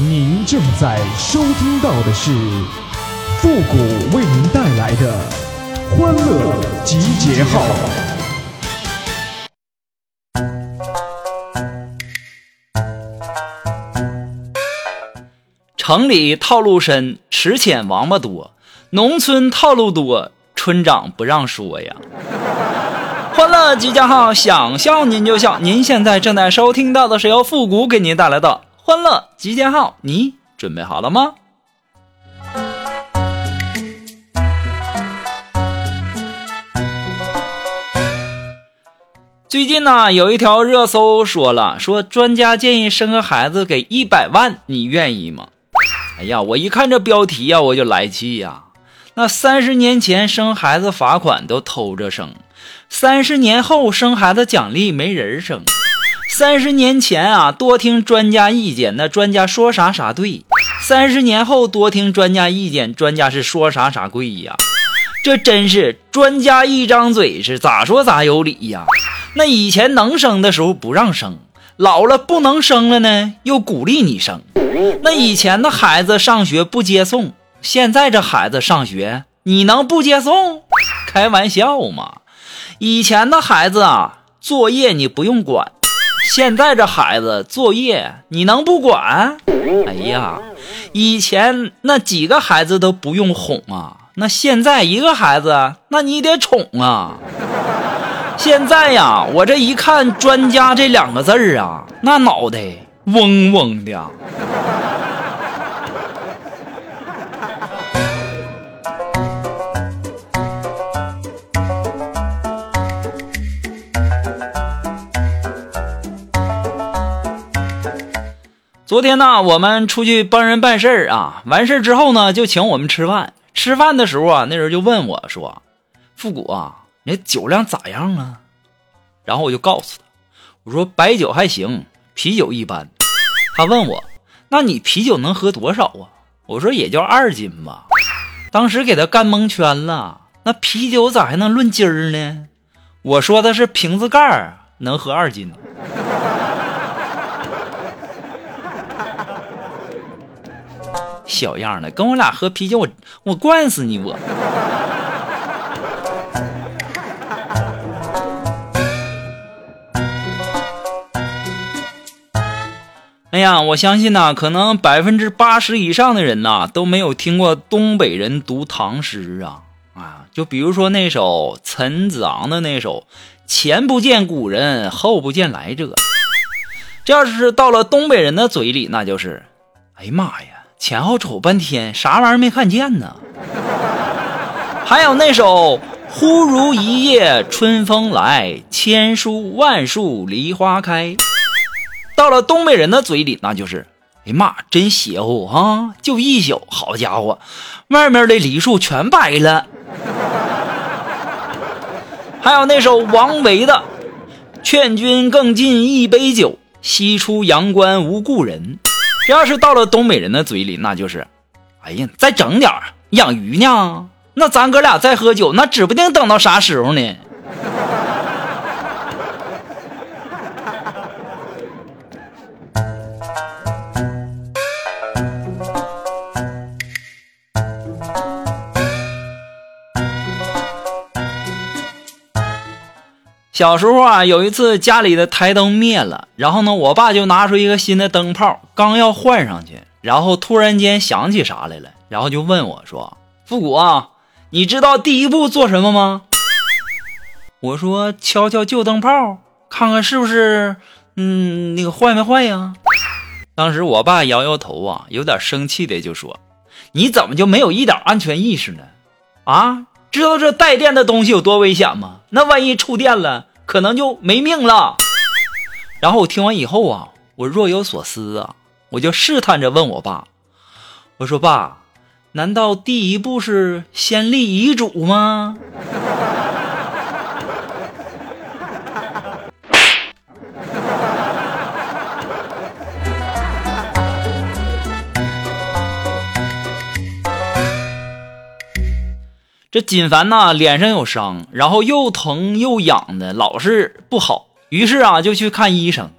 您正在收听到的是复古为您带来的欢乐集结号。城里套路深，池浅王八多；农村套路多，村长不让说呀。欢乐集结号，想笑您就笑。您现在正在收听到的是由复古给您带来的。欢乐集结号，你准备好了吗？最近呢，有一条热搜说了，说专家建议生个孩子给一百万，你愿意吗？哎呀，我一看这标题呀，我就来气呀。那三十年前生孩子罚款都偷着生，三十年后生孩子奖励没人生。三十年前啊，多听专家意见，那专家说啥啥对；三十年后多听专家意见，专家是说啥啥贵呀。这真是专家一张嘴是咋说咋有理呀。那以前能生的时候不让生，老了不能生了呢，又鼓励你生。那以前的孩子上学不接送，现在这孩子上学你能不接送？开玩笑嘛。以前的孩子啊，作业你不用管。现在这孩子作业你能不管？哎呀，以前那几个孩子都不用哄啊，那现在一个孩子那你得宠啊。现在呀，我这一看“专家”这两个字儿啊，那脑袋嗡嗡的。昨天呢，我们出去帮人办事儿啊，完事儿之后呢，就请我们吃饭。吃饭的时候啊，那人就问我说：“复古啊，你酒量咋样啊？”然后我就告诉他，我说：“白酒还行，啤酒一般。”他问我：“那你啤酒能喝多少啊？”我说：“也就二斤吧。”当时给他干蒙圈了。那啤酒咋还能论斤儿呢？我说的是瓶子盖儿能喝二斤。小样的，跟我俩喝啤酒，我我灌死你我！哎呀，我相信呐，可能百分之八十以上的人呐都没有听过东北人读唐诗啊啊！就比如说那首陈子昂的那首“前不见古人，后不见来者”，这要是到了东北人的嘴里，那就是，哎呀妈呀！前后瞅半天，啥玩意儿没看见呢？还有那首“忽如一夜春风来，千树万树梨花开”，到了东北人的嘴里，那就是，哎呀妈，真邪乎啊！就一宿，好家伙，外面的梨树全白了。还有那首王维的“劝君更尽一杯酒，西出阳关无故人”。这要是到了东北人的嘴里，那就是，哎呀，再整点养鱼呢。那咱哥俩再喝酒，那指不定等到啥时候呢。小时候啊，有一次家里的台灯灭了，然后呢，我爸就拿出一个新的灯泡，刚要换上去，然后突然间想起啥来了，然后就问我说：“复古啊，你知道第一步做什么吗？”我说：“敲敲旧灯泡，看看是不是，嗯，那个坏没坏呀？”当时我爸摇摇头啊，有点生气的就说：“你怎么就没有一点安全意识呢？啊，知道这带电的东西有多危险吗？那万一触电了？”可能就没命了。然后我听完以后啊，我若有所思啊，我就试探着问我爸：“我说爸，难道第一步是先立遗嘱吗？”这锦凡呐，脸上有伤，然后又疼又痒的，老是不好。于是啊，就去看医生。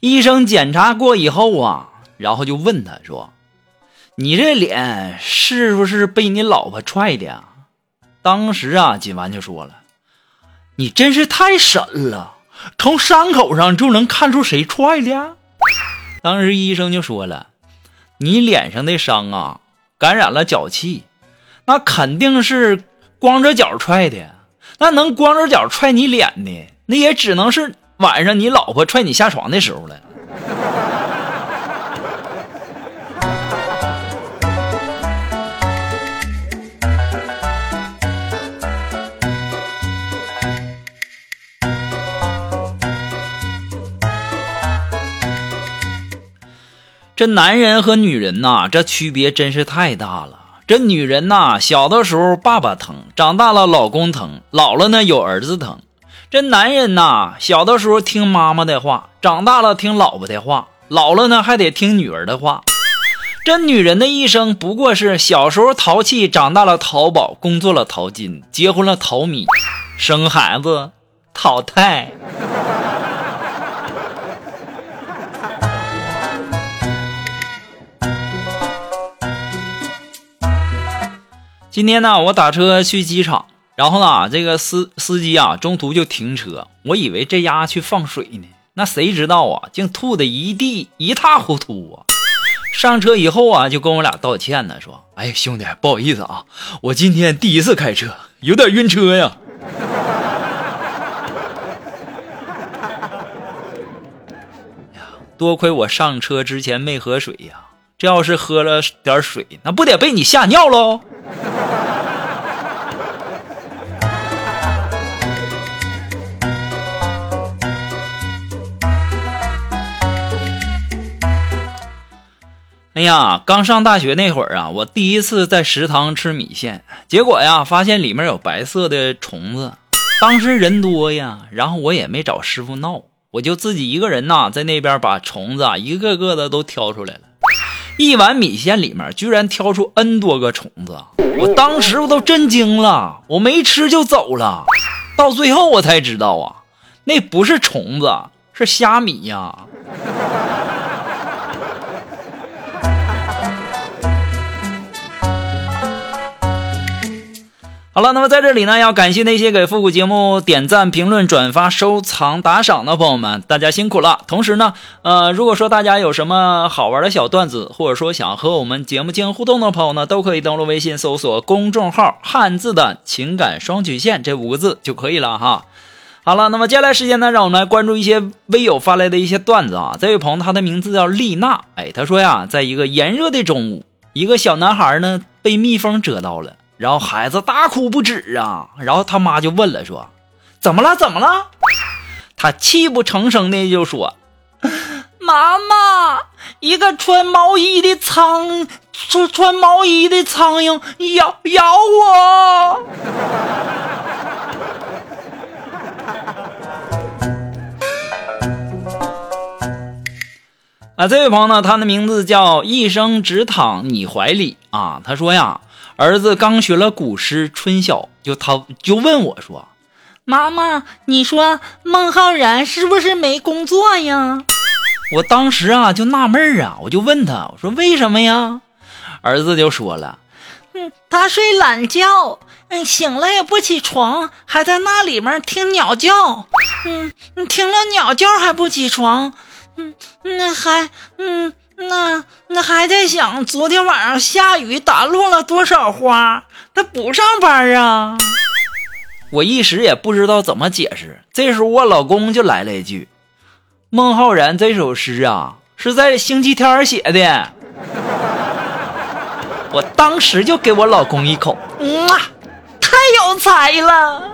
医生检查过以后啊，然后就问他说：“你这脸是不是被你老婆踹的？”当时啊，锦凡就说了：“你真是太神了，从伤口上就能看出谁踹的。”当时医生就说了：“你脸上的伤啊，感染了脚气，那肯定是光着脚踹的。那能光着脚踹你脸的，那也只能是晚上你老婆踹你下床的时候了。”这男人和女人呐，这区别真是太大了。这女人呐，小的时候爸爸疼，长大了老公疼，老了呢有儿子疼。这男人呐，小的时候听妈妈的话，长大了听老婆的话，老了呢还得听女儿的话。这女人的一生不过是小时候淘气，长大了淘宝，工作了淘金，结婚了淘米，生孩子淘汰。今天呢，我打车去机场，然后呢，这个司司机啊，中途就停车，我以为这丫去放水呢，那谁知道啊，竟吐的一地一塌糊涂啊！上车以后啊，就跟我俩道歉呢，说：“哎，兄弟，不好意思啊，我今天第一次开车，有点晕车呀。”，多亏我上车之前没喝水呀，这要是喝了点水，那不得被你吓尿喽！哎呀，刚上大学那会儿啊，我第一次在食堂吃米线，结果呀，发现里面有白色的虫子。当时人多呀，然后我也没找师傅闹，我就自己一个人呐，在那边把虫子啊一个个的都挑出来了。一碗米线里面居然挑出 N 多个虫子，我当时我都震惊了，我没吃就走了。到最后我才知道啊，那不是虫子，是虾米呀。了，那么在这里呢，要感谢那些给复古节目点赞、评论、转发、收藏、打赏的朋友们，大家辛苦了。同时呢，呃，如果说大家有什么好玩的小段子，或者说想和我们节目进行互动的朋友呢，都可以登录微信搜索公众号“汉字的情感双曲线”这五个字就可以了哈。好了，那么接下来时间呢，让我们来关注一些微友发来的一些段子啊。这位朋友他的名字叫丽娜，哎，他说呀，在一个炎热的中午，一个小男孩呢被蜜蜂蛰到了。然后孩子大哭不止啊，然后他妈就问了，说：“怎么了？怎么了？”他泣不成声的就说：“妈妈，一个穿毛衣的苍穿穿毛衣的苍蝇咬咬我。”啊，这位朋友呢，他的名字叫一生只躺你怀里啊，他说呀。儿子刚学了古诗《春晓》，就他就问我说：“妈妈，你说孟浩然是不是没工作呀？”我当时啊就纳闷啊，我就问他，我说：“为什么呀？”儿子就说了：“嗯，他睡懒觉，嗯，醒了也不起床，还在那里面听鸟叫，嗯，听了鸟叫还不起床，嗯，那还，嗯。”那那还在想昨天晚上下雨打落了多少花？他不上班啊！我一时也不知道怎么解释。这时候我老公就来了一句：“孟浩然这首诗啊，是在星期天写的。”我当时就给我老公一口，哇，太有才了！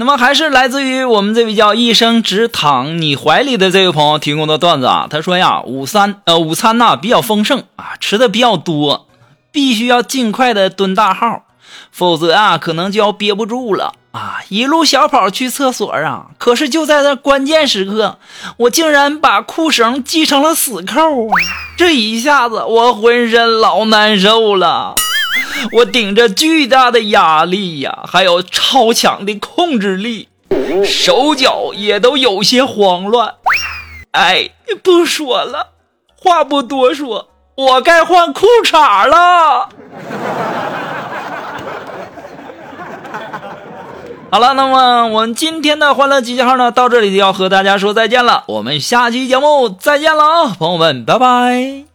那么还是来自于我们这位叫一生只躺你怀里的这位朋友提供的段子啊。他说呀，午餐呃午餐呐比较丰盛啊，吃的比较多，必须要尽快的蹲大号，否则啊可能就要憋不住了啊，一路小跑去厕所啊。可是就在这关键时刻，我竟然把裤绳系成了死扣啊！这一下子我浑身老难受了。我顶着巨大的压力呀，还有超强的控制力，手脚也都有些慌乱。哎，不说了，话不多说，我该换裤衩了。好了，那么我们今天的欢乐集结号呢，到这里就要和大家说再见了。我们下期节目再见了啊，朋友们，拜拜。